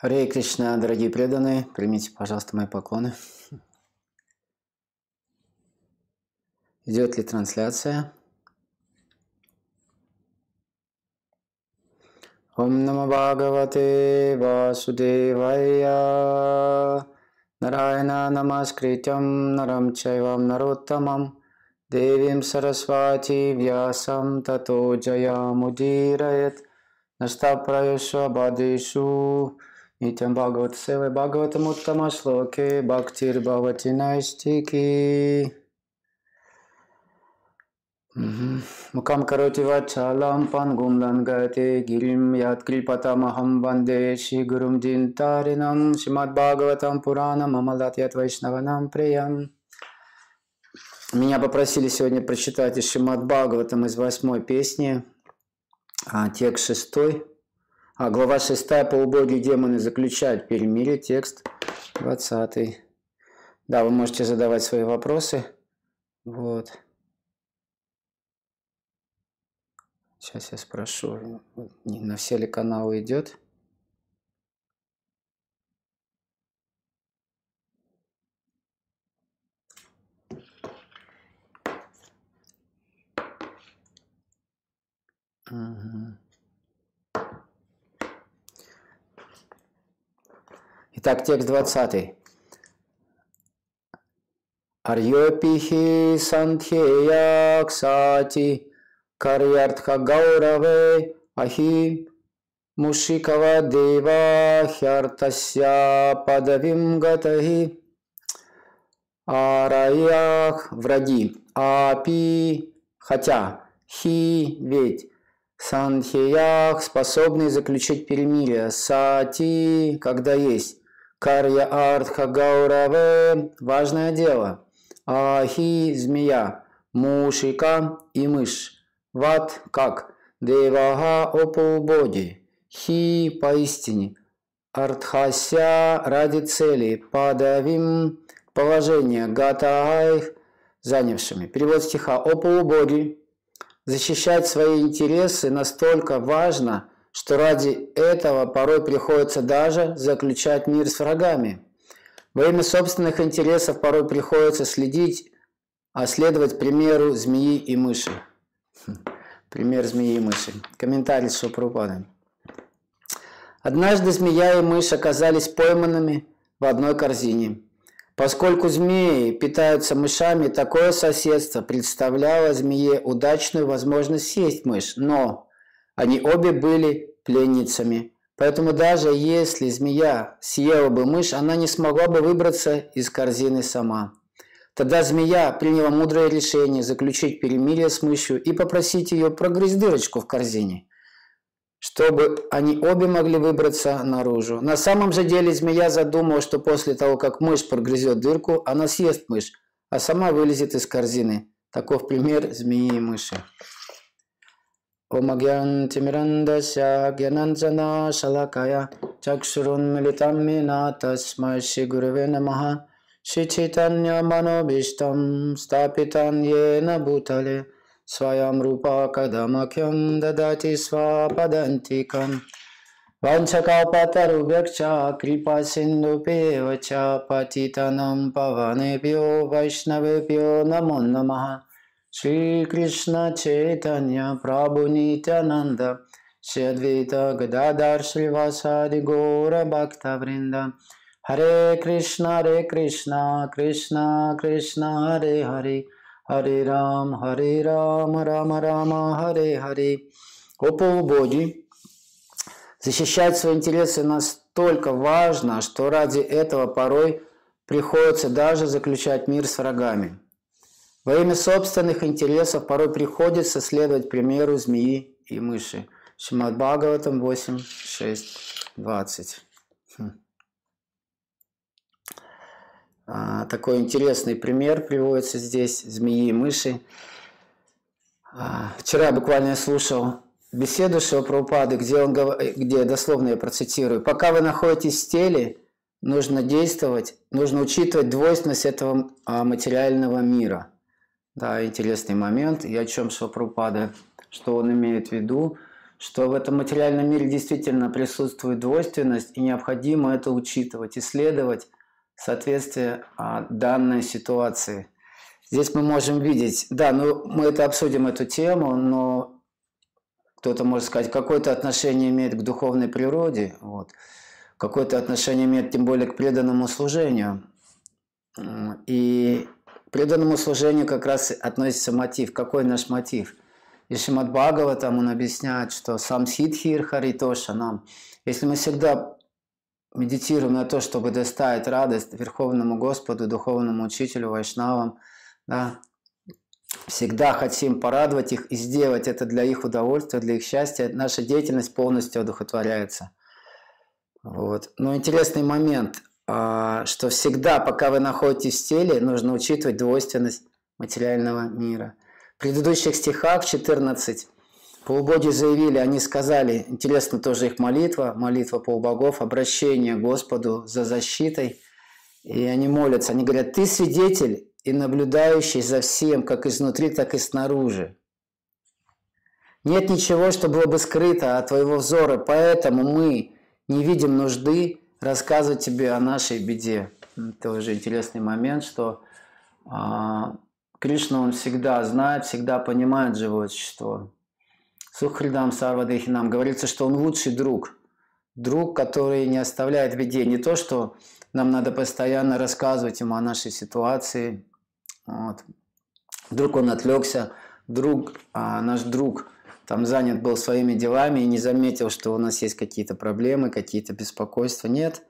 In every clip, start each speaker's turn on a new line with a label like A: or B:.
A: Харе Кришна, дорогие преданные, примите, пожалуйста, мои поклоны. Идет ли трансляция? Ом Нама Бхагавате Васудевая Нарайна Намаскритям Нарам Чайвам Нароттамам Девим Сарасвати Вьясам Тато Джаямудирает Наштапраюшва Бадишу Нитям Бхагават Севай Бхагаватам Уттама Шлоке Бхактир Бхавати Найштики Мукам кароти вачалам пангум лангате гирим яд крипатамахам ванде ши гурум динтаринам шимад Бхагаватам Пуранам Амалат яд Вайшнаванам Приям Меня попросили сегодня прочитать из Шимад Бхагаватам из восьмой песни, а, текст шестой, а глава шестая «Полубоги демоны заключают перемирие», текст двадцатый. Да, вы можете задавать свои вопросы. Вот. Сейчас я спрошу, на все ли каналы идет. Угу. Итак, текст 20. Арьопихи сантхея ксати карьяртха гаураве ахи мушикава дева хяртася падавим гатахи араях враги апи хотя хи ведь Санхиях способный заключить перемирие. Сати, когда есть. Карья Артха Гаураве – важное дело. Ахи – змея. Мушика и мышь. Ват – как. Девага – ополубоги. Хи – поистине. Артхася – ради цели. Падавим – положение. Гатаайх – занявшими. Перевод стиха. О полубоги Защищать свои интересы настолько важно, что ради этого порой приходится даже заключать мир с врагами. Во имя собственных интересов порой приходится следить, а следовать примеру змеи и мыши. Хм, пример змеи и мыши. Комментарий с Шопрупадом. Однажды змея и мышь оказались пойманными в одной корзине. Поскольку змеи питаются мышами, такое соседство представляло змее удачную возможность съесть мышь, но они обе были пленницами. Поэтому даже если змея съела бы мышь, она не смогла бы выбраться из корзины сама. Тогда змея приняла мудрое решение заключить перемирие с мышью и попросить ее прогрызть дырочку в корзине чтобы они обе могли выбраться наружу. На самом же деле змея задумала, что после того, как мышь прогрызет дырку, она съест мышь, а сама вылезет из корзины. Таков пример змеи и мыши. ओमज्ञरन्दस्याज्ञनञ्जनाशलकय चक्षुरुन्मिलितं विना तस्मै श्रीगुरवे नमः शिक्षितन्यमनोभीष्टं स्थापितं येन भूतले स्वयं रूपा कदमखिं ददाति स्वापदन्ति कं कृपासिन्धुपेव च पतितनं पवनेभ्यो वैष्णवेभ्यो नमो नमः Шри Кришна Чайтанья Прабху Нитянанда Шри Гададар Шри Васади Гора Бхакта Вринда. Харе Кришна Харе Кришна Кришна Кришна Харе Хари Хари Рам Хари Ram, Рама Рама Hare Хари О полубоги, защищать свои интересы настолько важно, что ради этого порой приходится даже заключать мир с врагами. Во имя собственных интересов порой приходится следовать примеру змеи и мыши. Шимад Бхагаватам 8, 6, 20. А, такой интересный пример приводится здесь, змеи и мыши. А, вчера буквально я слушал беседу Шилапрапады, где, он, где дословно я процитирую, «Пока вы находитесь в теле, нужно действовать, нужно учитывать двойственность этого а, материального мира». Да, интересный момент. И о чем Шилапрапада, что он имеет в виду, что в этом материальном мире действительно присутствует двойственность, и необходимо это учитывать, исследовать соответствие а, данной ситуации. Здесь мы можем видеть, да, ну мы это обсудим эту тему, но кто-то может сказать, какое-то отношение имеет к духовной природе, вот, какое-то отношение имеет тем более к преданному служению. И преданному служению как раз относится мотив. Какой наш мотив? И Шимат там он объясняет, что сам Сидхир Харитоша нам, если мы всегда медитируем на то, чтобы доставить радость Верховному Господу, Духовному Учителю, Вайшнавам, да, всегда хотим порадовать их и сделать это для их удовольствия, для их счастья, наша деятельность полностью одухотворяется. Вот. Но интересный момент, что всегда, пока вы находитесь в теле, нужно учитывать двойственность материального мира. В предыдущих стихах 14 полубоги заявили, они сказали, интересно тоже их молитва, молитва полубогов, обращение к Господу за защитой. И они молятся, они говорят, ты свидетель и наблюдающий за всем, как изнутри, так и снаружи. Нет ничего, что было бы скрыто от твоего взора, поэтому мы не видим нужды рассказывать тебе о нашей беде. Это уже интересный момент, что а, Кришна, он всегда знает, всегда понимает живое существо. Сухридам Сарвадехинам говорится, что он лучший друг. Друг, который не оставляет в беде. Не то, что нам надо постоянно рассказывать ему о нашей ситуации. Вот. Вдруг он отвлекся, друг, а наш друг там занят был своими делами и не заметил, что у нас есть какие-то проблемы, какие-то беспокойства. Нет,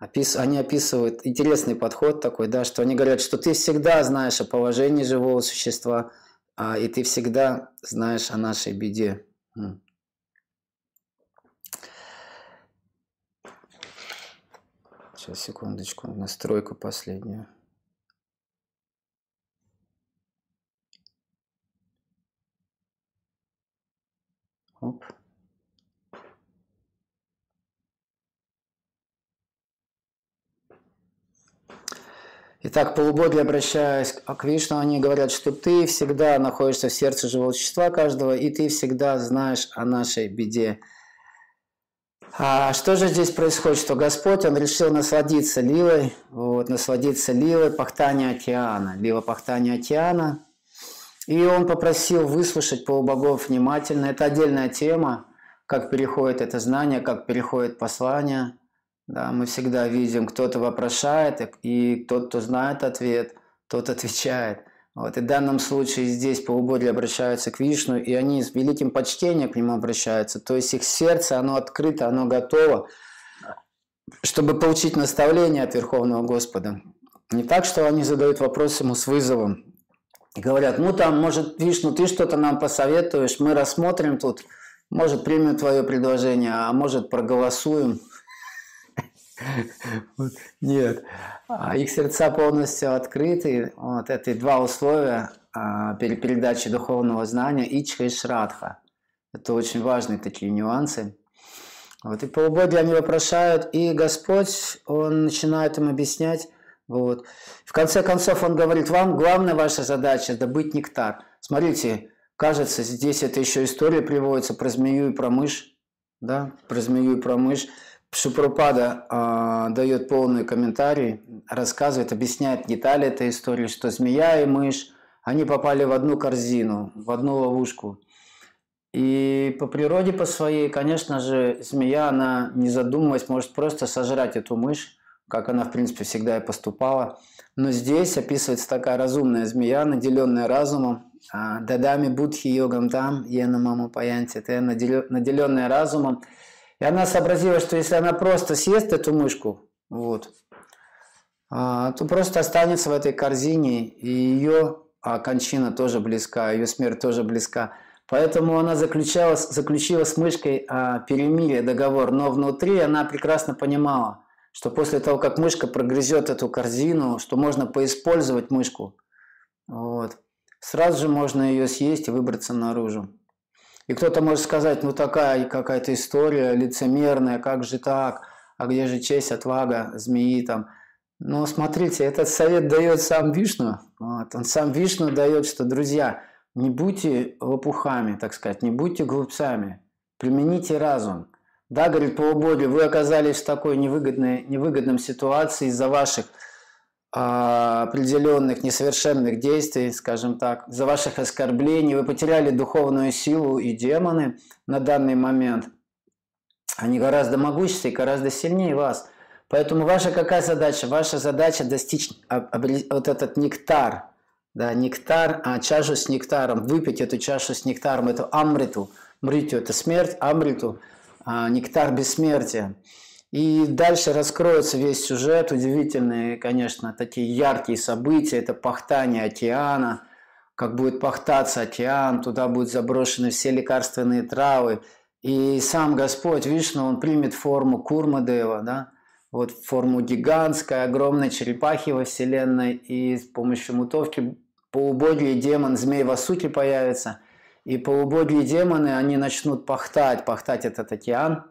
A: опис... они описывают интересный подход такой, да, что они говорят, что ты всегда знаешь о положении живого существа, а, и ты всегда знаешь о нашей беде. Сейчас, секундочку, настройку последнюю. Оп. Итак, полубоги, обращаясь к Вишну, они говорят, что ты всегда находишься в сердце живого существа каждого, и ты всегда знаешь о нашей беде. А что же здесь происходит? Что Господь, Он решил насладиться лилой, вот, насладиться лилой пахтания океана. Лила пахтания океана. И Он попросил выслушать полубогов внимательно. Это отдельная тема, как переходит это знание, как переходит послание – да, мы всегда видим, кто-то вопрошает, и тот, кто знает ответ, тот отвечает. Вот. И в данном случае здесь полубоги обращаются к Вишну, и они с великим почтением к нему обращаются. То есть их сердце, оно открыто, оно готово, чтобы получить наставление от Верховного Господа. Не так, что они задают вопрос ему с вызовом. Говорят, ну там, может, Вишну, ты что-то нам посоветуешь, мы рассмотрим тут, может, примем твое предложение, а может, проголосуем – нет. А их сердца полностью открыты. Вот это два условия а, передачи духовного знания Ичха и Шрадха. Это очень важные такие нюансы. Вот, и полубоги они вопрошают, и Господь, Он начинает им объяснять. Вот. В конце концов, Он говорит, вам главная ваша задача – добыть нектар. Смотрите, кажется, здесь это еще история приводится про змею и про мышь. Да? Про змею и про мышь. Шупрупада э, дает полный комментарий, рассказывает, объясняет детали этой истории, что змея и мышь, они попали в одну корзину, в одну ловушку. И по природе по своей, конечно же, змея, она не задумываясь, может просто сожрать эту мышь, как она, в принципе, всегда и поступала. Но здесь описывается такая разумная змея, наделенная разумом. А, Дадами будхи йогам там, ена маму паянти, это наделенная разумом. И она сообразила, что если она просто съест эту мышку, вот, а, то просто останется в этой корзине, и ее а кончина тоже близка, ее смерть тоже близка. Поэтому она заключала, заключила с мышкой перемирие, договор, но внутри она прекрасно понимала, что после того, как мышка прогрызет эту корзину, что можно поиспользовать мышку, вот, сразу же можно ее съесть и выбраться наружу. И кто-то может сказать, ну такая какая-то история лицемерная, как же так, а где же честь, отвага змеи там. Но смотрите, этот совет дает сам Вишну. Вот. Он сам Вишну дает, что, друзья, не будьте лопухами, так сказать, не будьте глупцами. примените разум. Да, говорит полубоги, вы оказались в такой невыгодной, невыгодном ситуации из-за ваших а, определенных несовершенных действий, скажем так, из-за ваших оскорблений, вы потеряли духовную силу и демоны на данный момент. Они гораздо могущественнее, гораздо сильнее вас. Поэтому ваша какая задача? Ваша задача достичь вот этот нектар, да, нектар, а чашу с нектаром, выпить эту чашу с нектаром, эту амриту. Мритю – это смерть, амриту – нектар бессмертия. И дальше раскроется весь сюжет, удивительные, конечно, такие яркие события, это пахтание океана, как будет пахтаться океан, туда будут заброшены все лекарственные травы, и сам Господь, Вишну, он примет форму Курмадева, да, вот форму гигантской, огромной черепахи во Вселенной, и с помощью мутовки полубоги демон, змей Васуки появится, и полубоги демоны, они начнут пахтать, пахтать этот океан,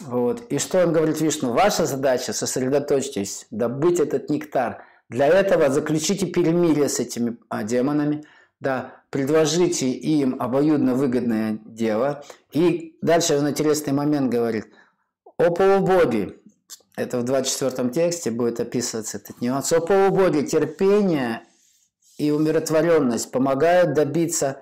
A: вот. И что он говорит Вишну? Ваша задача – сосредоточьтесь, добыть этот нектар. Для этого заключите перемирие с этими а, демонами, да, предложите им обоюдно выгодное дело. И дальше он интересный момент говорит. О полубоге, это в 24 тексте будет описываться этот нюанс. О полубоге терпение и умиротворенность помогают добиться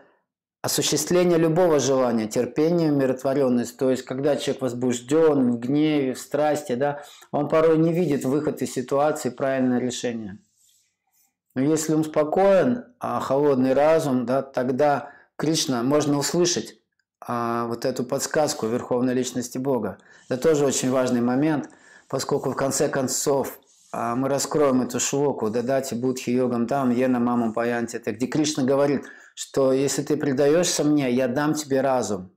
A: осуществления любого желания, терпение, умиротворенность. То есть, когда человек возбужден, в гневе, в страсти, да, он порой не видит выход из ситуации, правильное решение. Но если он спокоен, а холодный разум, да, тогда Кришна можно услышать а, вот эту подсказку Верховной Личности Бога. Это тоже очень важный момент, поскольку в конце концов а, мы раскроем эту шлоку, дадати будхи йогам там, ена маму паянти, это где Кришна говорит, что если ты предаешься мне, я дам тебе разум,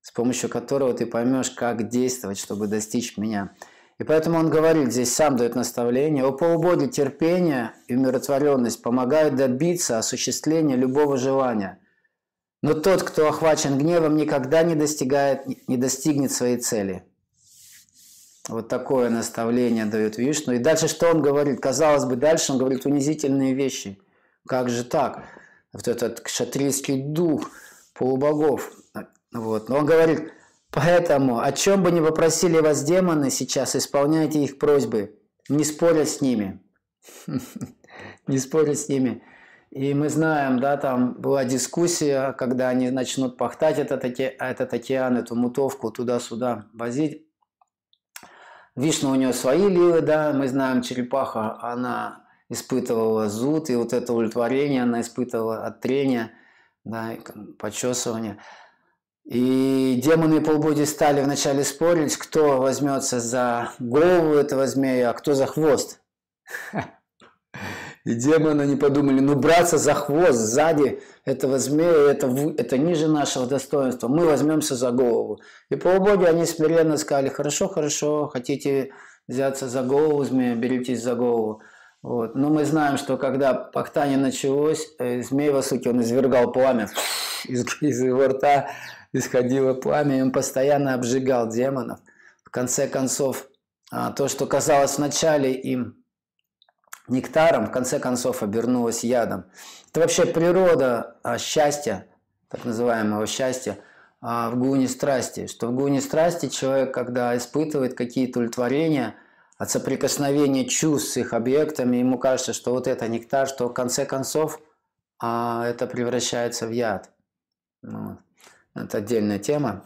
A: с помощью которого ты поймешь, как действовать, чтобы достичь меня. И поэтому он говорит, здесь сам дает наставление, о полубоге терпение и умиротворенность помогают добиться осуществления любого желания. Но тот, кто охвачен гневом, никогда не достигает, не достигнет своей цели. Вот такое наставление дает Вишну. И дальше что он говорит? Казалось бы, дальше он говорит унизительные вещи. Как же так? Вот этот кшатрийский дух полубогов. Вот. Но он говорит, Поэтому, о чем бы ни попросили вас демоны сейчас, исполняйте их просьбы, не споря с ними. Не споря с ними. И мы знаем, да, там была дискуссия, когда они начнут пахтать этот, этот океан, эту мутовку туда-сюда возить. Вишна у нее свои ливы, да, мы знаем, черепаха, она испытывала зуд, и вот это удовлетворение она испытывала от трения, да, почесывания. И демоны и полбоги стали вначале спорить, кто возьмется за голову этого змея, а кто за хвост. И демоны не подумали, ну браться за хвост сзади этого змея, это, это ниже нашего достоинства, мы возьмемся за голову. И полубоги, они смиренно сказали, хорошо, хорошо, хотите взяться за голову змея, беритесь за голову. Вот. Но мы знаем, что когда пахтание началось, э, змей Васуки, он извергал пламя из, из его рта, исходило пламя, и он постоянно обжигал демонов. В конце концов, а, то, что казалось вначале им нектаром, в конце концов обернулось ядом. Это вообще природа а, счастья, так называемого счастья, а, в гуне страсти. Что в гуне страсти человек, когда испытывает какие-то удовлетворения от соприкосновения чувств с их объектами, ему кажется, что вот это нектар, что в конце концов это превращается в яд. Вот. Это отдельная тема.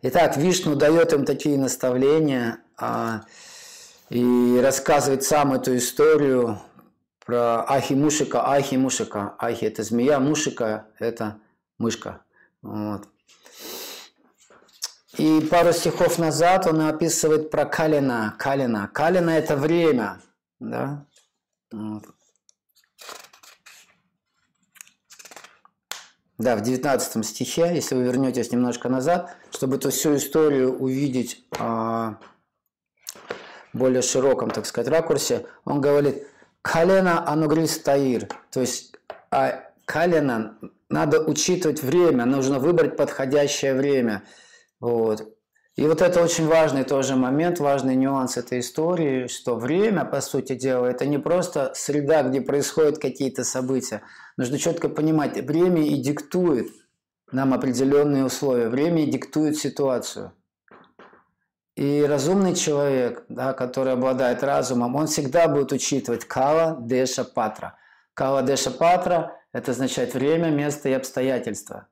A: Итак, Вишну дает им такие наставления а, и рассказывает сам эту историю про Ахи Мушика, Ахи Мушика. Ахи – это змея, Мушика – это мышка. Вот. И пару стихов назад он описывает про Калина. Калина. Калина – это время. Да? Да, в 19 стихе, если вы вернетесь немножко назад, чтобы эту всю историю увидеть а, более широком, так сказать, ракурсе, он говорит «Калена анугрис таир», то есть а калена надо учитывать время, нужно выбрать подходящее время. Вот. И вот это очень важный тоже момент, важный нюанс этой истории, что время, по сути дела, это не просто среда, где происходят какие-то события. Нужно четко понимать, время и диктует нам определенные условия. Время диктует ситуацию. И разумный человек, да, который обладает разумом, он всегда будет учитывать кала, деша, патра. Кала, деша, патра – это означает время, место и обстоятельства.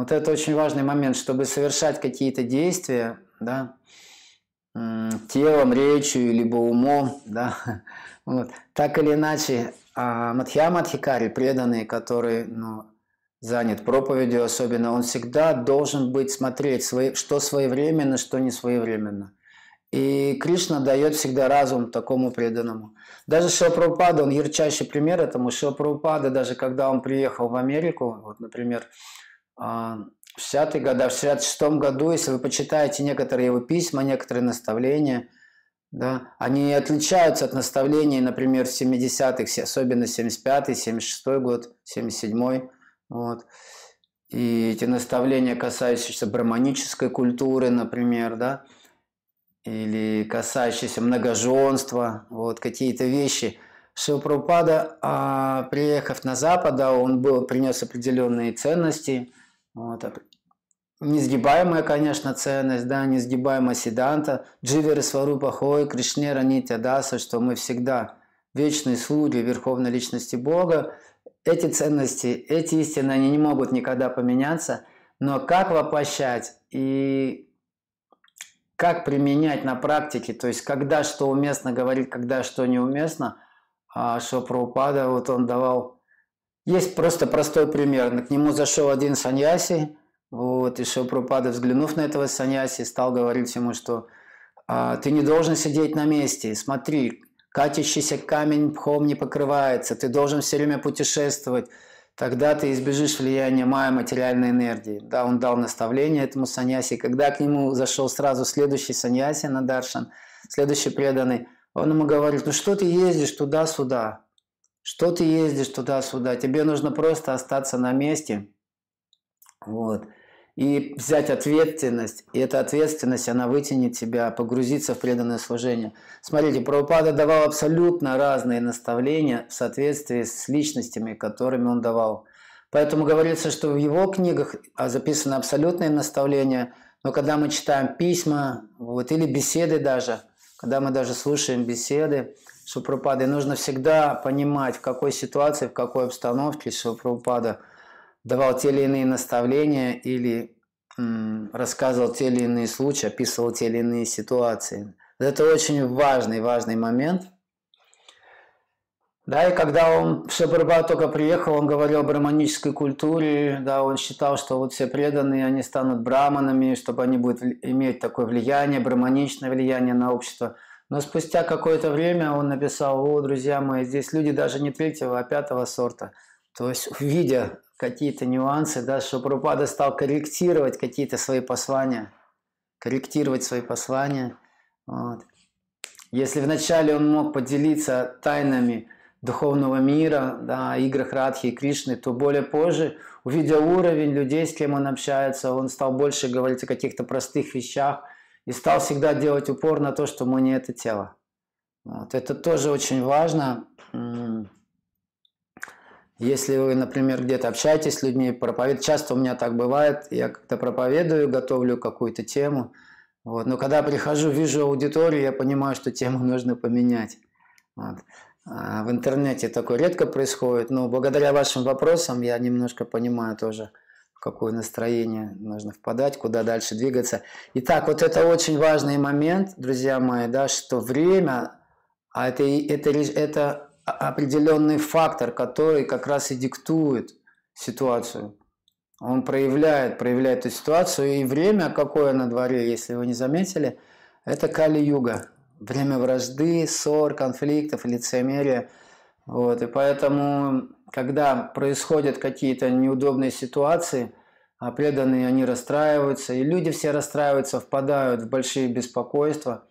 A: Вот это очень важный момент, чтобы совершать какие-то действия, да, телом, речью, либо умом, да, вот. так или иначе, а Мадхьяма Адхикари, преданный, который ну, занят проповедью особенно, он всегда должен быть смотреть, свои, что своевременно, что не своевременно. И Кришна дает всегда разум такому преданному. Даже Шилапрабхупада, он ярчайший пример этому. Шилапрабхупада, даже когда он приехал в Америку, вот, например, в 60-е годы, в 66 году, если вы почитаете некоторые его письма, некоторые наставления, да, они отличаются от наставлений, например, в 70-х, особенно 75-й, 76-й год, 77-й. Вот. И эти наставления, касающиеся браманической культуры, например, да, или касающиеся многоженства, вот какие-то вещи. Шилпрапада, а, приехав на Запад, он был, принес определенные ценности, вот, несгибаемая, конечно, ценность, да, несгибаемая Сиданта, Дживери Сварупа Хой, Кришнера Нитя Даса, что мы всегда вечные слуги Верховной Личности Бога, эти ценности, эти истины, они не могут никогда поменяться, но как воплощать и как применять на практике, то есть когда что уместно говорить, когда что неуместно, а что Прабхупада, вот он давал... Есть просто простой пример. К нему зашел один саньяси, вот, и Шилпрапада, взглянув на этого саньяси, стал говорить ему, что а, ты не должен сидеть на месте, смотри, катящийся камень пхом не покрывается, ты должен все время путешествовать, тогда ты избежишь влияния майя материальной энергии. Да, он дал наставление этому саньяси. Когда к нему зашел сразу следующий саньяси на Даршан, следующий преданный, он ему говорит, ну что ты ездишь туда-сюда? Что ты ездишь туда-сюда? Тебе нужно просто остаться на месте. Вот и взять ответственность, и эта ответственность, она вытянет тебя, погрузиться в преданное служение. Смотрите, Прабхупада давал абсолютно разные наставления в соответствии с личностями, которыми он давал. Поэтому говорится, что в его книгах а, записаны абсолютные наставления, но когда мы читаем письма, вот, или беседы даже, когда мы даже слушаем беседы Шупрупады, нужно всегда понимать, в какой ситуации, в какой обстановке Шупрупада – давал те или иные наставления или рассказывал те или иные случаи, описывал те или иные ситуации. Это очень важный, важный момент. Да, и когда он, Шабарба только приехал, он говорил о браманической культуре, да, он считал, что вот все преданные, они станут браманами, чтобы они будут иметь такое влияние, браманичное влияние на общество. Но спустя какое-то время он написал, о, друзья мои, здесь люди даже не третьего, а пятого сорта. То есть, видя какие-то нюансы, да, что Прабхупада стал корректировать какие-то свои послания, корректировать свои послания. Вот. Если вначале он мог поделиться тайнами духовного мира, да, играх Радхи и Кришны, то более позже, увидя уровень людей, с кем он общается, он стал больше говорить о каких-то простых вещах и стал всегда делать упор на то, что мы не это тело. Вот. Это тоже очень важно. Если вы, например, где-то общаетесь с людьми, проповед... часто у меня так бывает, я как-то проповедую, готовлю какую-то тему, вот. но когда прихожу, вижу аудиторию, я понимаю, что тему нужно поменять. Вот. А в интернете такое редко происходит, но благодаря вашим вопросам я немножко понимаю тоже, какое настроение нужно впадать, куда дальше двигаться. Итак, вот это очень важный момент, друзья мои, да, что время, а это, это, это определенный фактор, который как раз и диктует ситуацию. Он проявляет, проявляет эту ситуацию. И время, какое на дворе, если вы не заметили, это Кали-юга. Время вражды, ссор, конфликтов, лицемерия. Вот. И поэтому, когда происходят какие-то неудобные ситуации, а преданные они расстраиваются, и люди все расстраиваются, впадают в большие беспокойства –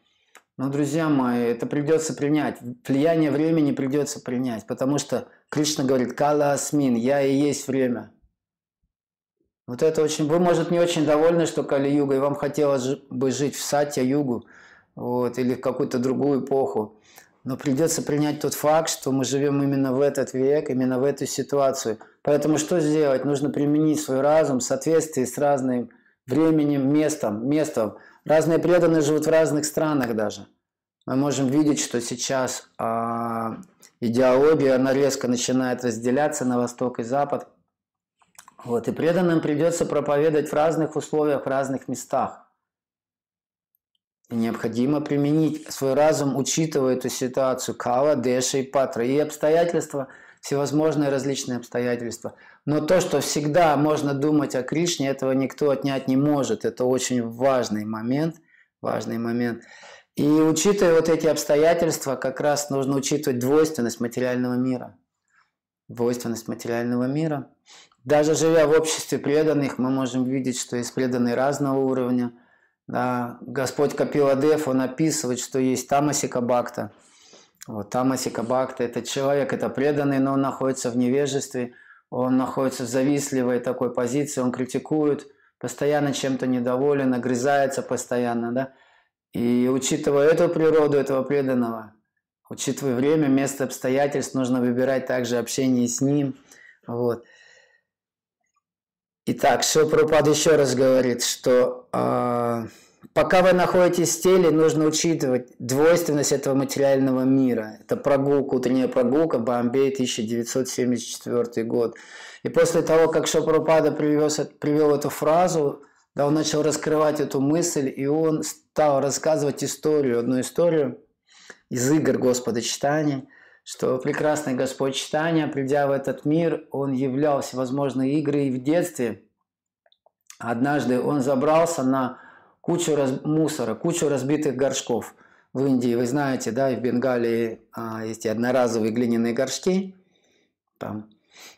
A: но, друзья мои, это придется принять. Влияние времени придется принять, потому что Кришна говорит «Кала Асмин», «Я и есть время». Вот это очень... Вы, может, не очень довольны, что Кали-юга, и вам хотелось бы жить в Сатья-югу, вот, или в какую-то другую эпоху. Но придется принять тот факт, что мы живем именно в этот век, именно в эту ситуацию. Поэтому что сделать? Нужно применить свой разум в соответствии с разным временем, местом, местом. Разные преданные живут в разных странах даже. Мы можем видеть, что сейчас э, идеология, она резко начинает разделяться на восток и запад. Вот, и преданным придется проповедовать в разных условиях, в разных местах. Необходимо применить свой разум, учитывая эту ситуацию, кала, деша и патра, и обстоятельства, всевозможные различные обстоятельства. Но то, что всегда можно думать о Кришне, этого никто отнять не может. Это очень важный момент, важный момент. И учитывая вот эти обстоятельства, как раз нужно учитывать двойственность материального мира. Двойственность материального мира. Даже живя в обществе преданных, мы можем видеть, что есть преданные разного уровня – да, Господь Капиладев, он описывает, что есть Тамасика Бхакта. Вот, Тамасика Бхакта – это человек, это преданный, но он находится в невежестве, он находится в завистливой такой позиции, он критикует, постоянно чем-то недоволен, огрызается постоянно, да. И учитывая эту природу этого преданного, учитывая время, место, обстоятельств, нужно выбирать также общение с ним. Вот. Итак, Шилпрапад еще раз говорит, что э, пока вы находитесь в теле, нужно учитывать двойственность этого материального мира. Это прогулка, утренняя прогулка, Бомбей, 1974 год. И после того, как Шилпрапада привел, привел эту фразу, да, он начал раскрывать эту мысль, и он стал рассказывать историю, одну историю из игр Господа Читания – что прекрасный Господь читания, придя в этот мир, он являл всевозможные игры и в детстве. Однажды он забрался на кучу раз... мусора, кучу разбитых горшков. В Индии, вы знаете, да, и в Бенгалии а, есть одноразовые глиняные горшки. Там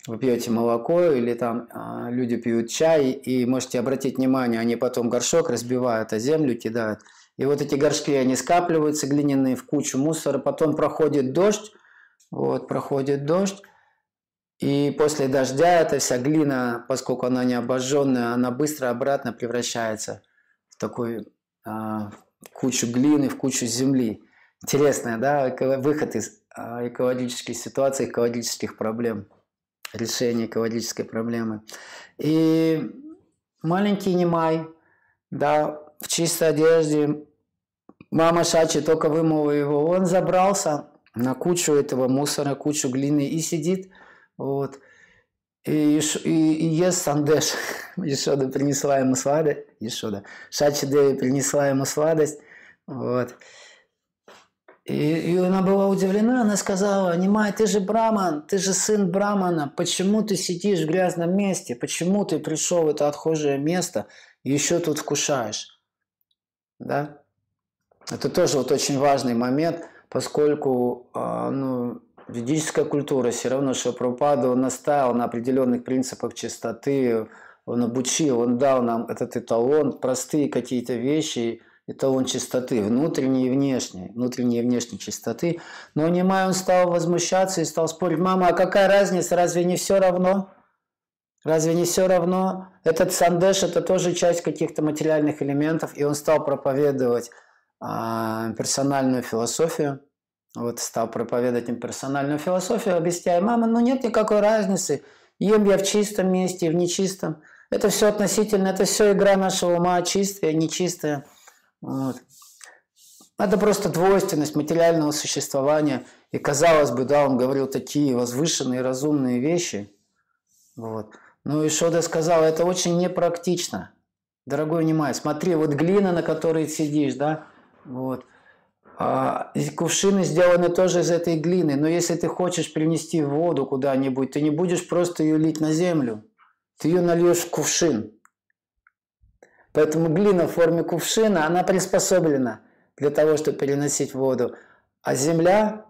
A: вы пьете молоко или там а, люди пьют чай, и можете обратить внимание, они потом горшок разбивают, а землю кидают. И вот эти горшки, они скапливаются глиняные в кучу мусора, потом проходит дождь, вот, проходит дождь, и после дождя эта вся глина, поскольку она не обожженная, она быстро обратно превращается в такую а, кучу глины, в кучу земли. Интересная, да, выход из а, экологической ситуации, экологических проблем, решение экологической проблемы. И маленький Немай, да, в чистой одежде, мама Шачи только вымыла его, он забрался на кучу этого мусора, кучу глины и сидит, вот, и, и, и ест сандеш. Ешода принесла ему сладость, Ешода, Шачи Деви принесла ему сладость, вот. И, и она была удивлена, она сказала, Нимай, ты же браман, ты же сын брамана, почему ты сидишь в грязном месте, почему ты пришел в это отхожее место и еще тут вкушаешь? Да? Это тоже вот очень важный момент – поскольку а, ну, ведическая культура все равно, что Прабхупада, он настаивал на определенных принципах чистоты, он обучил, он дал нам этот эталон, простые какие-то вещи, эталон чистоты, внутренней и внешней, внутренней и внешней чистоты. Но Нимай он стал возмущаться и стал спорить, мама, а какая разница, разве не все равно? Разве не все равно? Этот сандеш – это тоже часть каких-то материальных элементов, и он стал проповедовать персональную философию. Вот стал проповедовать им персональную философию, объясняя, мама, ну нет никакой разницы, ем я в чистом месте, в нечистом. Это все относительно, это все игра нашего ума, чистая, нечистая. Вот. Это просто двойственность материального существования. И казалось бы, да, он говорил такие возвышенные, разумные вещи. Вот. Ну и Шода сказал, это очень непрактично. Дорогой Немай, смотри, вот глина, на которой сидишь, да, вот. А, кувшины сделаны тоже из этой глины, но если ты хочешь принести воду куда-нибудь, ты не будешь просто ее лить на землю, ты ее нальешь в кувшин. Поэтому глина в форме кувшина, она приспособлена для того, чтобы переносить воду. А земля,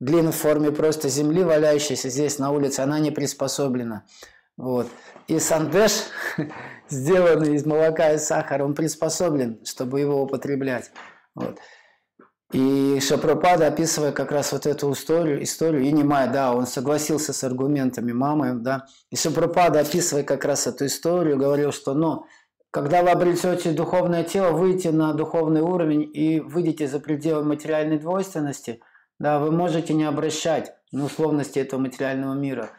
A: глина в форме просто земли, валяющейся здесь на улице, она не приспособлена. Вот. И сандеш, сделанный из молока и сахара, он приспособлен, чтобы его употреблять. Вот. И Шапрапада, описывая как раз вот эту историю, историю и Нимай, да, он согласился с аргументами мамы, да, и Шапрапада, описывая как раз эту историю, говорил, что, ну, когда вы обретете духовное тело, выйдете на духовный уровень и выйдете за пределы материальной двойственности, Да, вы можете не обращать на условности этого материального мира.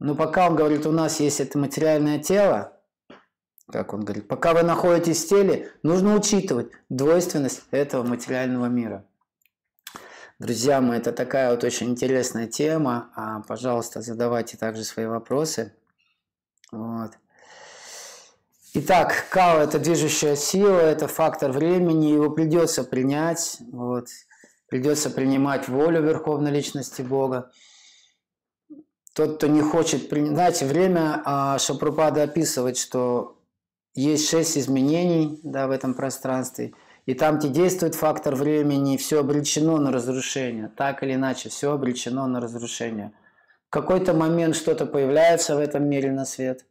A: Но пока он говорит, у нас есть это материальное тело, как он говорит, пока вы находитесь в теле, нужно учитывать двойственность этого материального мира. Друзья мои, это такая вот очень интересная тема. А, пожалуйста, задавайте также свои вопросы. Вот. Итак, кал – это движущая сила, это фактор времени, его придется принять, вот. придется принимать волю Верховной Личности Бога. Тот, кто не хочет принять, время а, Шапрупада описывает, что есть шесть изменений да, в этом пространстве, и там, где действует фактор времени, все обречено на разрушение, так или иначе, все обречено на разрушение. В какой-то момент что-то появляется в этом мире на свет,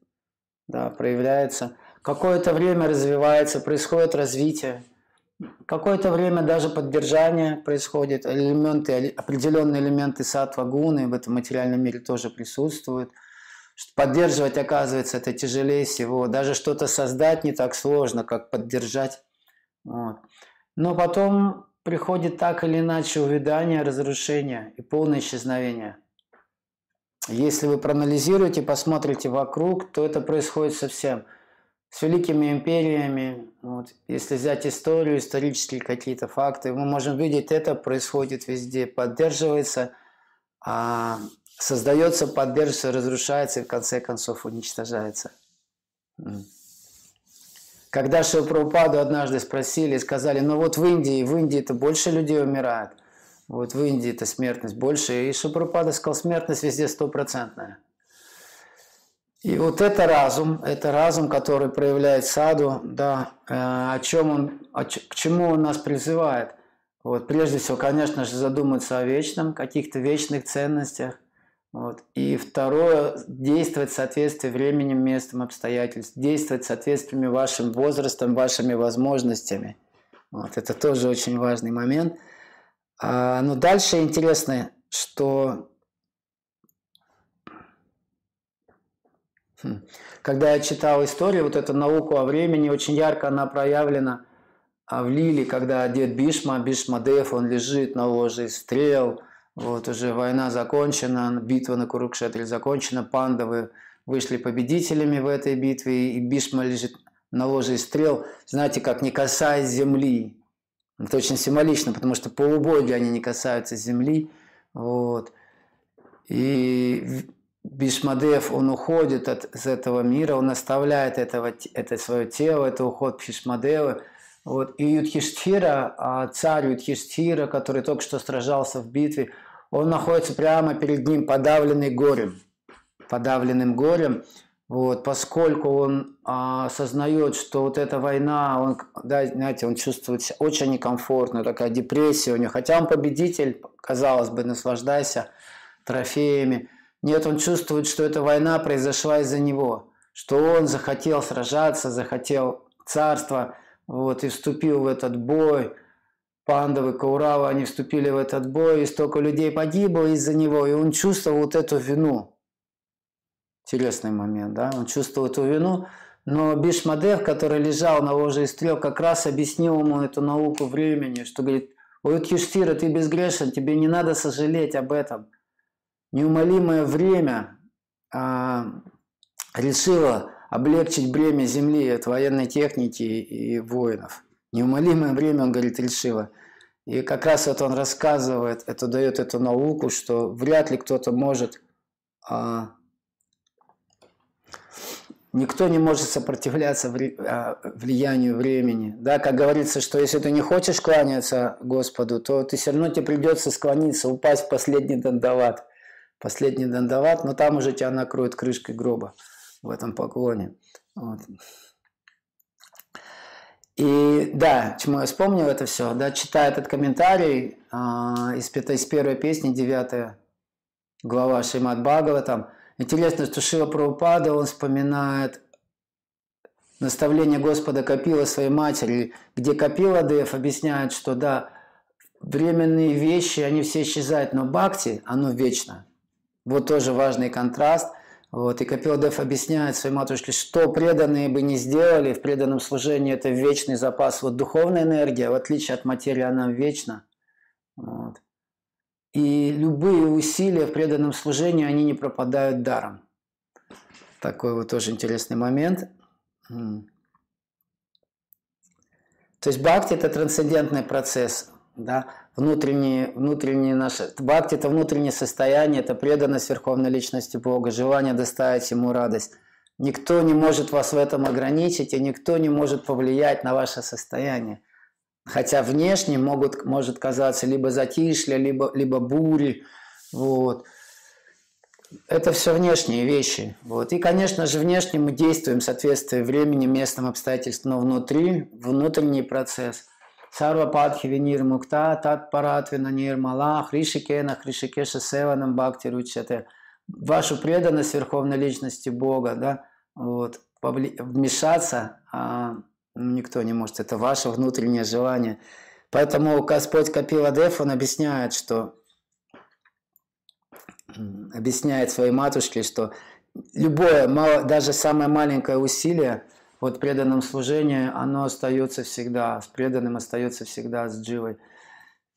A: да, проявляется – Какое-то время развивается, происходит развитие. Какое-то время даже поддержание происходит, элементы, определенные элементы сатва гуны в этом материальном мире тоже присутствуют. Поддерживать, оказывается, это тяжелее всего. Даже что-то создать не так сложно, как поддержать. Вот. Но потом приходит так или иначе увядание, разрушение и полное исчезновение. Если вы проанализируете, посмотрите вокруг, то это происходит совсем – с великими империями, вот, если взять историю, исторические какие-то факты, мы можем видеть, это происходит везде, поддерживается, а создается, поддерживается, разрушается и в конце концов уничтожается. Когда Шилпрападу однажды спросили, сказали, ну вот в Индии, в Индии это больше людей умирает, вот в Индии это смертность больше, и Шилпрапада сказал, смертность везде стопроцентная. И вот это разум, это разум, который проявляет саду, да, э, о чем он, о, к чему он нас призывает. Вот, прежде всего, конечно же, задуматься о вечном, каких-то вечных ценностях. Вот. И второе, действовать в соответствии временем, местом, обстоятельств, действовать в соответствии вашим возрастом, вашими возможностями. Вот. Это тоже очень важный момент. А, но дальше интересно, что Хм. Когда я читал историю, вот эту науку о времени, очень ярко она проявлена а, в Лиле, когда дед Бишма, Бишмадев, он лежит на ложе стрел, вот уже война закончена, битва на Курукшетре закончена, пандавы вышли победителями в этой битве, и Бишма лежит на ложе стрел, знаете, как не касаясь земли. Это очень символично, потому что полубоги, они не касаются земли. Вот. И Бишмадев, он уходит от, из этого мира, он оставляет этого, это свое тело, это уход Бишмадева. Вот. И Юдхиштхира, а царь Юдхиштхира, который только что сражался в битве, он находится прямо перед ним, подавленный горем. Подавленным горем, вот, поскольку он а, что вот эта война, он, да, знаете, он чувствует себя очень некомфортно, такая депрессия у него. Хотя он победитель, казалось бы, наслаждайся трофеями – нет, он чувствует, что эта война произошла из-за него, что он захотел сражаться, захотел царства, вот, и вступил в этот бой. Пандавы, Кауравы, они вступили в этот бой, и столько людей погибло из-за него, и он чувствовал вот эту вину. Интересный момент, да? Он чувствовал эту вину, но Бишмадев, который лежал на ложе и стрел, как раз объяснил ему эту науку времени, что говорит, «Ой, Киштира, ты безгрешен, тебе не надо сожалеть об этом неумолимое время а, решило облегчить бремя земли от военной техники и воинов. Неумолимое время, он говорит, решило. И как раз вот он рассказывает, это дает эту науку, что вряд ли кто-то может, а, никто не может сопротивляться а, влиянию времени. Да, как говорится, что если ты не хочешь кланяться Господу, то ты все равно тебе придется склониться, упасть в последний дандават последний дандават, но там уже тебя накроют крышкой гроба в этом поклоне. Вот. И да, чему я вспомнил это все, да, читая этот комментарий э, из, из первой песни, девятая глава Шримад Бхагаватам, интересно, что Шива Прабхупада, он вспоминает наставление Господа Капила своей матери, где Капила Дев объясняет, что да, временные вещи, они все исчезают, но бхакти, оно вечно. Вот тоже важный контраст. Вот, и Капилдев объясняет своей матушке, что преданные бы не сделали в преданном служении, это вечный запас. Вот духовная энергия, в отличие от материи, она вечна. Вот. И любые усилия в преданном служении, они не пропадают даром. Такой вот тоже интересный момент. То есть бхакти – это трансцендентный процесс, да, внутренние, внутренние наши... Бхакти – это внутреннее состояние, это преданность Верховной Личности Бога, желание доставить Ему радость. Никто не может вас в этом ограничить, и никто не может повлиять на ваше состояние. Хотя внешне могут, может казаться либо затишье, либо, либо бури. Вот. Это все внешние вещи. Вот. И, конечно же, внешне мы действуем в соответствии времени, местным обстоятельствам, но внутри, внутренний процесс. Сарва Падхи Венир Мукта, Тат Паратвина Нирмала, Хришикена, Хришикеша Севанам Бхакти Ручате. Вашу преданность Верховной Личности Бога, да, вот, вмешаться, а никто не может, это ваше внутреннее желание. Поэтому Господь Капила Дев, он объясняет, что объясняет своей матушке, что любое, даже самое маленькое усилие вот преданном служении, оно остается всегда, с преданным остается всегда с дживой.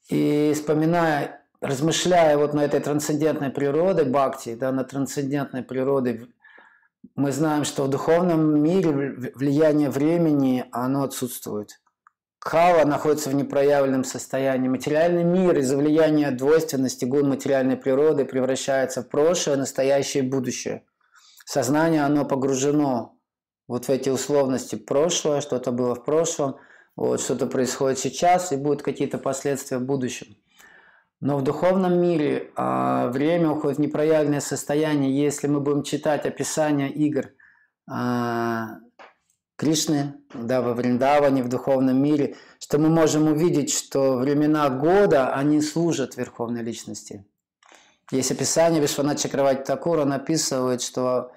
A: И вспоминая, размышляя вот на этой трансцендентной природе бхакти, да, на трансцендентной природе, мы знаем, что в духовном мире влияние времени, оно отсутствует. Кава находится в непроявленном состоянии. Материальный мир из-за влияния двойственности гун материальной природы превращается в прошлое, настоящее и будущее. Сознание, оно погружено вот в эти условности прошлое, что-то было в прошлом, вот что-то происходит сейчас и будут какие-то последствия в будущем. Но в духовном мире а, время уходит в непроявленное состояние. Если мы будем читать описание игр а, Кришны, да, во Вриндаване, в духовном мире, что мы можем увидеть, что времена года, они служат Верховной Личности. Есть описание Вишвана Чакравати Такура, он что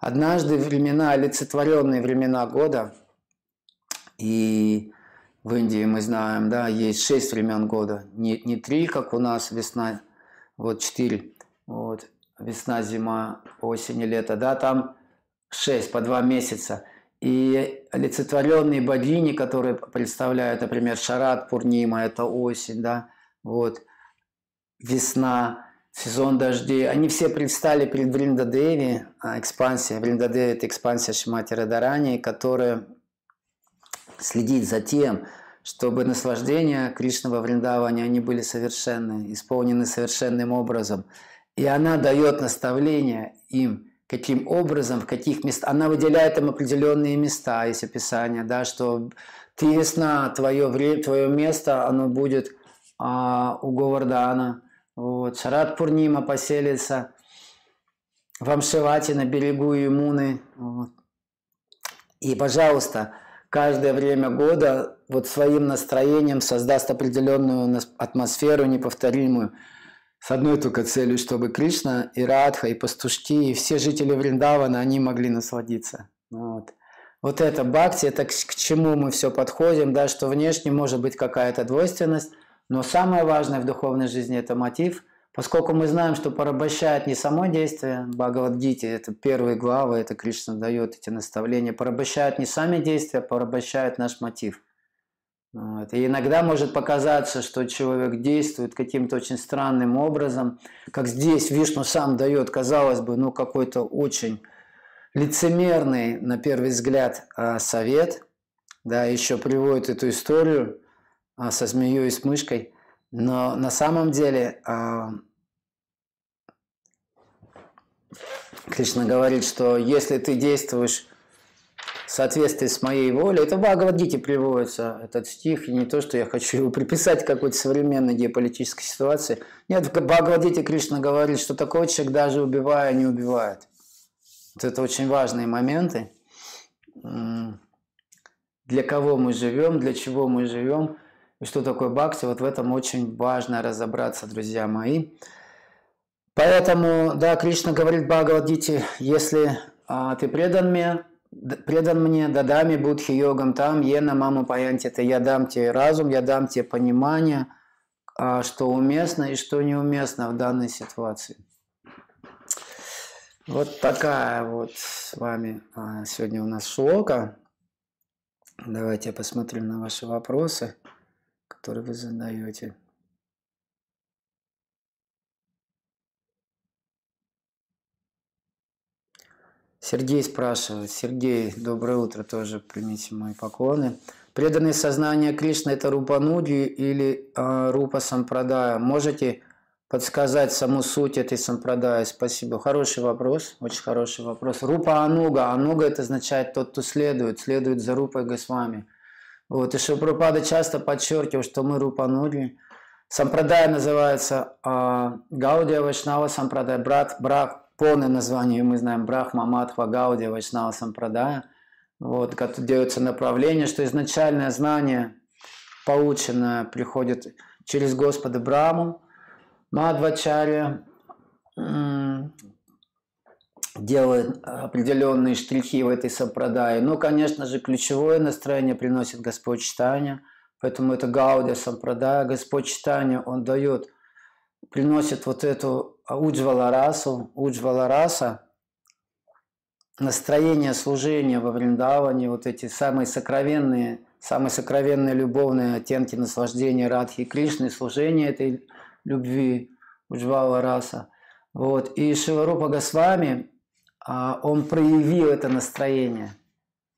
A: однажды времена, олицетворенные времена года, и в Индии мы знаем, да, есть шесть времен года, не, не три, как у нас весна, вот четыре, вот, весна, зима, осень и лето, да, там шесть по два месяца – и олицетворенные богини, которые представляют, например, Шарат Пурнима, это осень, да, вот, весна, сезон дождей, они все предстали перед Вриндадеви, а, экспансия, Вриндадеви – это экспансия Шимати Радарани, которая следит за тем, чтобы наслаждения Кришны во Вриндаване, они были совершенны, исполнены совершенным образом. И она дает наставление им – каким образом, в каких местах. Она выделяет им определенные места, есть описание, да, что ты весна, твое, время, твое место, оно будет а, у Говардана. Вот. Шарат Пурнима поселится в Амшевате на берегу Юмуны. Вот. И, пожалуйста, каждое время года вот своим настроением создаст определенную атмосферу неповторимую – с одной только целью, чтобы Кришна и Радха, и пастушки, и все жители Вриндавана, они могли насладиться. Вот. Вот это бхакти, это к чему мы все подходим, да, что внешне может быть какая-то двойственность, но самое важное в духовной жизни – это мотив, поскольку мы знаем, что порабощает не само действие, Бхагавадгите, это первые главы, это Кришна дает эти наставления, порабощает не сами действия, порабощает наш мотив – вот. И иногда может показаться, что человек действует каким-то очень странным образом, как здесь Вишну сам дает, казалось бы, ну какой-то очень лицемерный, на первый взгляд, а, совет, да, еще приводит эту историю. а, со змеей и с мышкой, но на самом деле а, Кришна говорит, что если ты действуешь в соответствии с моей волей. Это в Бхагавадгите приводится этот стих, и не то, что я хочу его приписать какой-то современной геополитической ситуации. Нет, в Бхагавадгите Кришна говорит, что такой человек даже убивая не убивает. Вот это очень важные моменты. Для кого мы живем, для чего мы живем, что такое бхакти, вот в этом очень важно разобраться, друзья мои. Поэтому, да, Кришна говорит Бхагавадгите, если а, ты предан мне, предан мне, дадами будхи йогам там, ена маму паянти, это я дам тебе разум, я дам тебе понимание, а, что уместно и что неуместно в данной ситуации. Вот такая вот с вами а, сегодня у нас шлока. Давайте посмотрим на ваши вопросы, который вы задаете. Сергей спрашивает. Сергей, доброе утро, тоже примите мои поклоны. Преданное сознание Кришны – это Рупа Нудью или э, Рупа Сампрадая? Можете подсказать саму суть этой сампрадая? Спасибо. Хороший вопрос, очень хороший вопрос. Рупа Ануга. Ануга – это означает тот, кто следует, следует за Рупой Госвами – вот, и Шилпрапада часто подчеркивал, что мы Рупа Нуди. Сампрадая называется э, Гаудия Вайшнава Сампрадая, брат, брат, полное название мы знаем, Брахма Матхва Гаудия Вайшнава Сампрадая – вот, как делается направление, что изначальное знание, полученное, приходит через Господа Браму, Мадвачарья, делает определенные штрихи в этой сампрадае. Ну, конечно же, ключевое настроение приносит Господь читания, поэтому это Гаудия сампрадая. Господь читания, Он дает, приносит вот эту уджвала расу, уджвала раса, настроение служения во Вриндаване, вот эти самые сокровенные, самые сокровенные любовные оттенки наслаждения Радхи Кришны, служение этой любви Уджвала Раса. Вот. И Шиварупа Госвами, он проявил это настроение.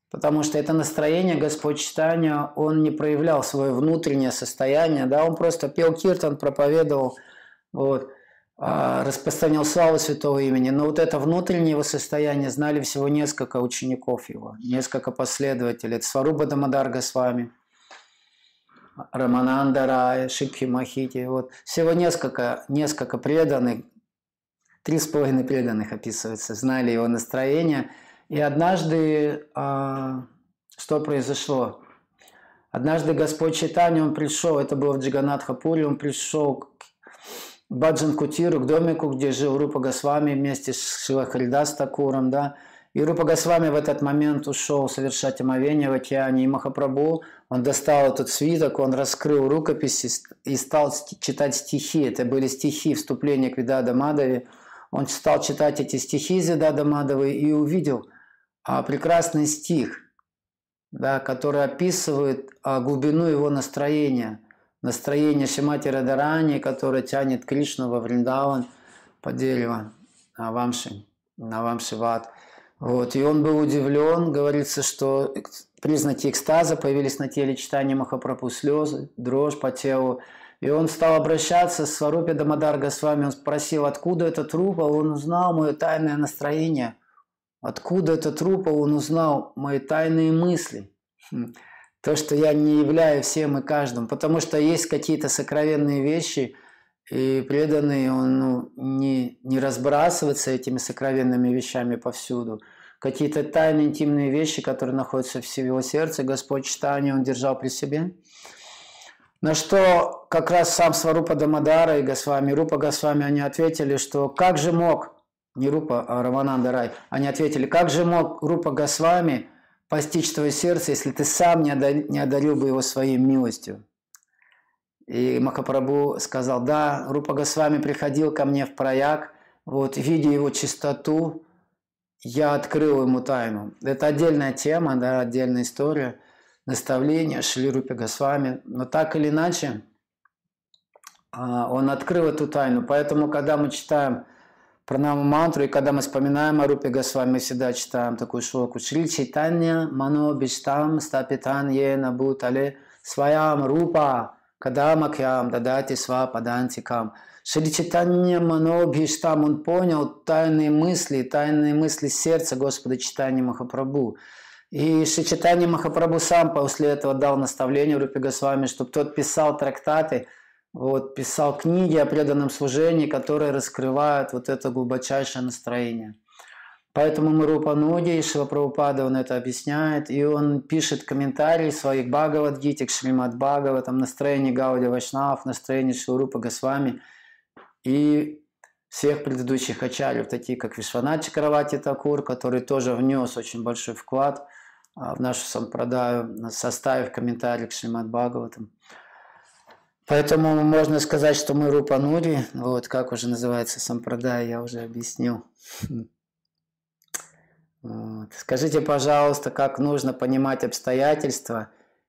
A: Потому что это настроение Господь читания, он не проявлял свое внутреннее состояние, да, он просто пел киртан, проповедовал, вот. А, распространял славу святого имени. Но вот это внутреннее его состояние знали всего несколько учеников его, несколько последователей. Это Сваруба Дамадарга с вами, Рамананда Рая, Шипхи Махити. Вот. Всего несколько, несколько преданных, три с половиной преданных описывается, знали его настроение. И однажды, а, что произошло? Однажды Господь Читания, он пришел, это было в Джиганатхапуре, он пришел Баджан Кутиру, к домику, где жил Рупа Госвами вместе с Шилахридас Такуром, да, и Рупа Госвами в этот момент ушел совершать омовение в океане. И Махапрабху, он достал этот свиток, он раскрыл рукописи и стал читать стихи. Это были стихи вступления к Видада Мадаве. Он стал читать эти стихи из Видада Мадавы и увидел а, прекрасный стих, да, который описывает а, глубину его настроения – настроение Шимати Радарани, которое тянет Кришну во Вриндаван по дереву Навамши, Навамши Ват. Вот. И он был удивлен, говорится, что признаки экстаза появились на теле читания Махапрабху, слезы, дрожь по телу. И он стал обращаться с Сварупи Дамадарга с вами, он спросил, откуда этот труп, он узнал мое тайное настроение. Откуда этот труп, он узнал мои тайные мысли. Хм. То, что я не являю всем и каждым, потому что есть какие-то сокровенные вещи, и преданный, он ну, не, не разбрасывается этими сокровенными вещами повсюду. Какие-то тайные, интимные вещи, которые находятся в его сердце, Господь читание он держал при себе. На что как раз сам Сварупа Дамадара и Госвами, Рупа Госвами, они ответили, что как же мог, не Рупа, а Рамананда Рай, они ответили, как же мог Рупа Госвами постичь твое сердце, если ты сам не одарил, не одарил бы его своей милостью. И Махапрабху сказал, да, Рупа Госвами приходил ко мне в прояк, вот, видя его чистоту, я открыл ему тайну. Это отдельная тема, да, отдельная история, наставление Шли Рупи Госвами. Но так или иначе, а, он открыл эту тайну. Поэтому, когда мы читаем пранаму мантру, и когда мы вспоминаем о Рупе Госвами, мы всегда читаем такую шлоку. Шри Чайтанья Мано Биштам Стапитан Ена Бутале Своям Рупа Кадамакьям Дадати Сва Падантикам. Шри Чайтанья Мано Биштам, он понял тайные мысли, тайные мысли сердца Господа Читания Махапрабху. И Шичитани Махапрабху сам после этого дал наставление Рупе Госвами, чтобы тот писал трактаты – вот, писал книги о преданном служении, которые раскрывают вот это глубочайшее настроение. Поэтому Марупа Нуди, Прабхупада, он это объясняет, и он пишет комментарии своих Бхагавадгите к Шримад Бхагаватам, настроение Гауди Вайшнав, настроение Шилрупа Госвами и всех предыдущих ачарьев, такие как Вишванат Чакравати Такур, который тоже внес очень большой вклад в нашу сампрадаю, составив комментарий к Шримад Бхагаватам. Поэтому можно сказать, что мы рупанули, вот как уже называется сампрадай, я уже объяснил. Вот. Скажите, пожалуйста, как нужно понимать обстоятельства,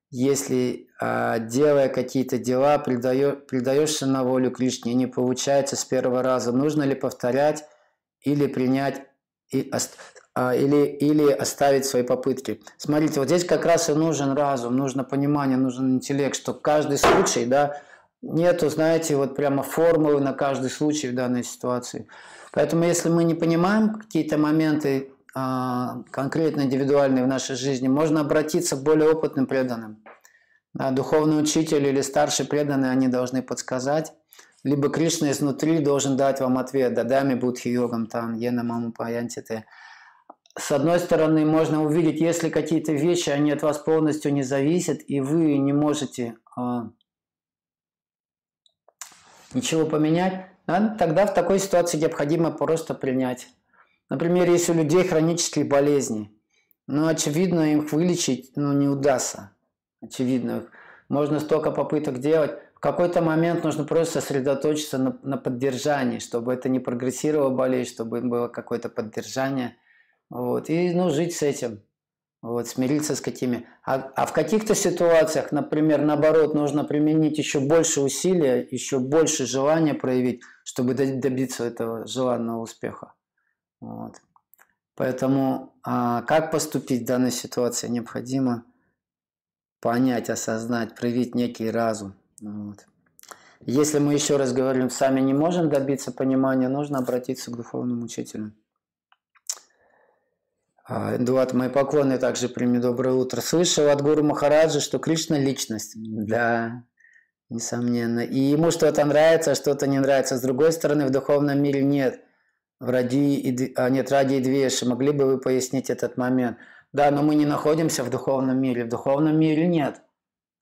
A: если, а, делая какие-то дела, предаешься на волю Кришне и не получается с первого раза, нужно ли повторять или принять и а, или, или оставить свои попытки. Смотрите, вот здесь как раз и нужен разум, нужно понимание, нужен интеллект, что каждый случай, да, нету, знаете, вот прямо формулы на каждый случай в данной ситуации. Поэтому если мы не понимаем какие-то моменты а, конкретно индивидуальные в нашей жизни, можно обратиться к более опытным преданным. Да, духовный учитель или старший преданный, они должны подсказать. Либо Кришна изнутри должен дать вам ответ. Дадами будхи йогам там, ена маму паянтите. С одной стороны, можно увидеть, если какие-то вещи, они от вас полностью не зависят, и вы не можете а, ничего поменять, да, тогда в такой ситуации необходимо просто принять. Например, если у людей хронические болезни, ну, очевидно, их вылечить ну, не удастся. Очевидно, можно столько попыток делать. В какой-то момент нужно просто сосредоточиться на, на поддержании, чтобы это не прогрессировало болезнь, чтобы было какое-то поддержание. Вот, и ну, жить с этим. Вот, смириться с какими. А, а в каких-то ситуациях, например, наоборот, нужно применить еще больше усилия, еще больше желания проявить, чтобы добиться этого желанного успеха. Вот. Поэтому а, как поступить в данной ситуации необходимо понять, осознать, проявить некий разум. Вот. Если мы еще раз говорим, сами не можем добиться понимания, нужно обратиться к духовному учителю. А, Эдуард, мои поклоны также прими доброе утро. Слышал от Гуру Махараджа, что Кришна – личность. Да, несомненно. И ему что-то нравится, а что-то не нравится. С другой стороны, в духовном мире нет – ради и, а нет, ради и двеши. Могли бы вы пояснить этот момент? Да, но мы не находимся в духовном мире. В духовном мире нет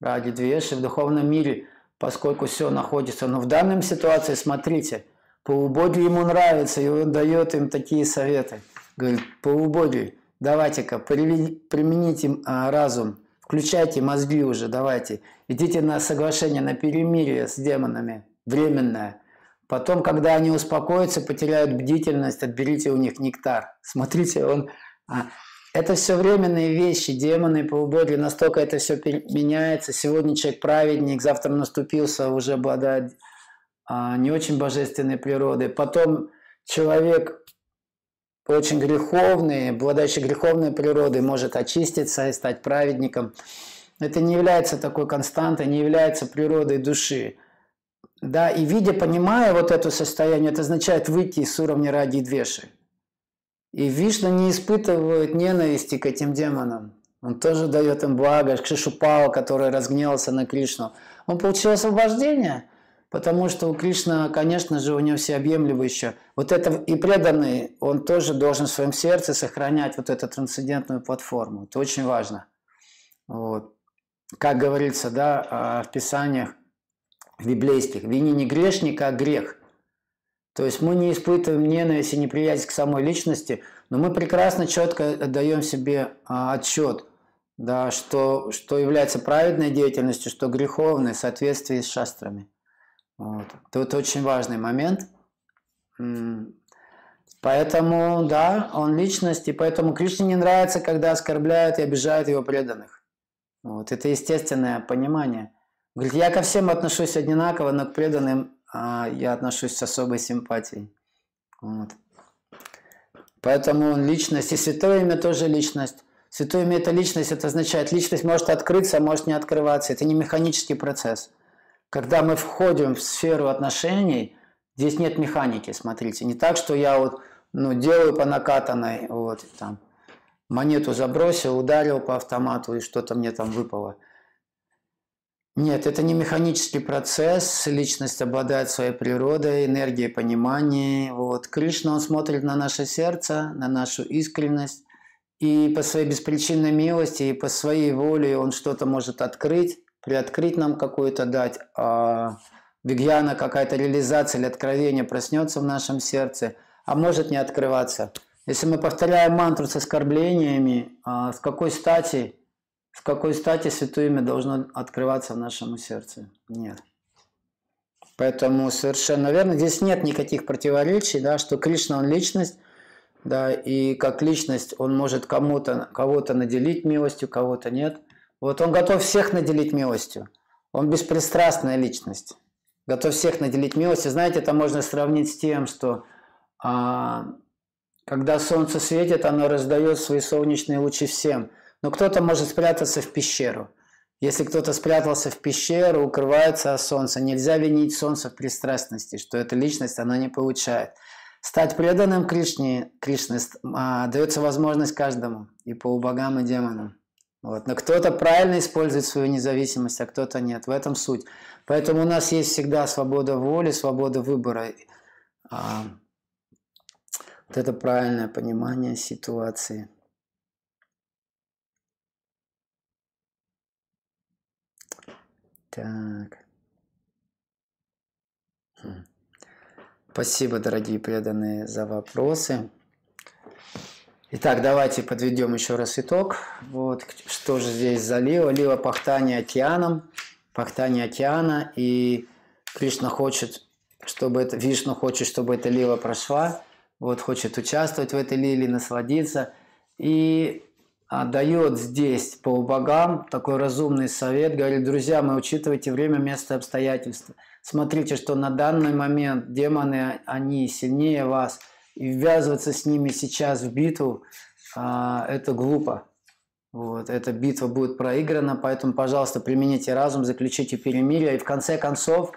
A: ради двеши. В духовном мире, поскольку все находится. Но в данной ситуации, смотрите, полубоги ему нравится, и он дает им такие советы. Говорит, полубоги, давайте-ка, примените а, разум, включайте мозги уже, давайте. Идите на соглашение, на перемирие с демонами, временное. Потом, когда они успокоятся, потеряют бдительность, отберите у них нектар. Смотрите, он... А, это все временные вещи, демоны, полубоги, настолько это все меняется. Сегодня человек праведник, завтра наступился, уже обладает а, не очень божественной природой. Потом человек очень греховный, обладающий греховной природой, может очиститься и стать праведником. Это не является такой константой, не является природой души. Да, и видя, понимая вот это состояние, это означает выйти с уровня ради двеши. И Вишна не испытывает ненависти к этим демонам. Он тоже дает им благо. Кшишупала, который разгневался на Кришну. Он получил освобождение, потому что у Кришны, конечно же, у него всеобъемлющее. Вот это и преданный, он тоже должен в своем сердце сохранять вот эту трансцендентную платформу. Это очень важно. Вот. Как говорится, да, в Писаниях, библейских. Вини не грешника, а грех. То есть мы не испытываем ненависть и неприязнь к самой личности, но мы прекрасно, четко отдаем себе а, отчет, да, что, что является праведной деятельностью, что греховной в соответствии с шастрами. Вот. Тут очень важный момент. Поэтому, да, он личность, и поэтому Кришне не нравится, когда оскорбляют и обижают его преданных. Вот. Это естественное понимание – Говорит, я ко всем отношусь одинаково, но к преданным а, я отношусь с особой симпатией. Вот. Поэтому личность, и святое имя тоже личность. Святое имя – это личность, это означает, личность может открыться, может не открываться. Это не механический процесс. Когда мы входим в сферу отношений, здесь нет механики, смотрите. Не так, что я вот ну, делаю по накатанной, вот, там, монету забросил, ударил по автомату, и что-то мне там выпало – нет, это не механический процесс. Личность обладает своей природой, энергией понимания. Вот. Кришна, он смотрит на наше сердце, на нашу искренность. И по своей беспричинной милости, и по своей воле он что-то может открыть, приоткрыть нам какую-то дать. А Вигьяна, какая-то реализация или откровение проснется в нашем сердце, а может не открываться. Если мы повторяем мантру с оскорблениями, а с какой стати с какой стати святое имя должно открываться в нашем сердце? Нет. Поэтому совершенно верно. Здесь нет никаких противоречий, да, что Кришна он личность, да, и как личность он может кому-то, кого-то наделить милостью, кого-то нет. Вот он готов всех наделить милостью. Он беспристрастная личность. Готов всех наделить милостью. Знаете, это можно сравнить с тем, что а, Когда солнце светит, оно раздает свои солнечные лучи всем. Но кто-то может спрятаться в пещеру. Если кто-то спрятался в пещеру, укрывается от солнца, нельзя винить солнце в пристрастности, что эта личность она не получает. Стать преданным Кришне, Кришне а, дается возможность каждому, и по богам, и демонам. Вот. Но кто-то правильно использует свою независимость, а кто-то нет. В этом суть. Поэтому у нас есть всегда свобода воли, свобода выбора. А, вот это правильное понимание ситуации. Так. Хм. Спасибо, дорогие преданные, за вопросы. Итак, давайте подведем еще раз итог. Вот, что же здесь за лила? Лила пахтание океаном, пахтание океана, и Кришна хочет, чтобы это, Вишну хочет, чтобы эта лила прошла, вот, хочет участвовать в этой лиле, насладиться, и дает здесь полубогам такой разумный совет, говорит, друзья мои, учитывайте время, место, обстоятельства – Смотрите, что на данный момент демоны, они сильнее вас, и ввязываться с ними сейчас в битву, а, это глупо. Вот, эта битва будет проиграна, поэтому, пожалуйста, примените разум, заключите перемирие, и в конце концов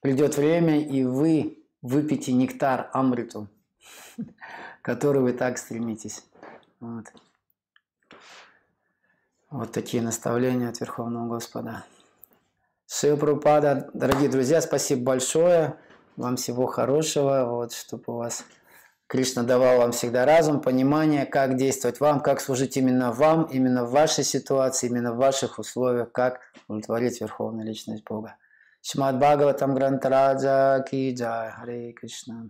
A: придет время, и вы выпьете нектар Амриту, который вы так стремитесь. Вот. вот такие наставления от Верховного Господа. Шива Прабхупада, дорогие друзья, спасибо большое. Вам всего хорошего, вот, чтобы у вас Кришна давал вам всегда разум, понимание, как действовать вам, как служить именно вам, именно в вашей ситуации, именно в ваших условиях, как удовлетворить Верховную Личность Бога. Шимад Бхагаватам Грантараджа Ки Джай, Харе Кришна.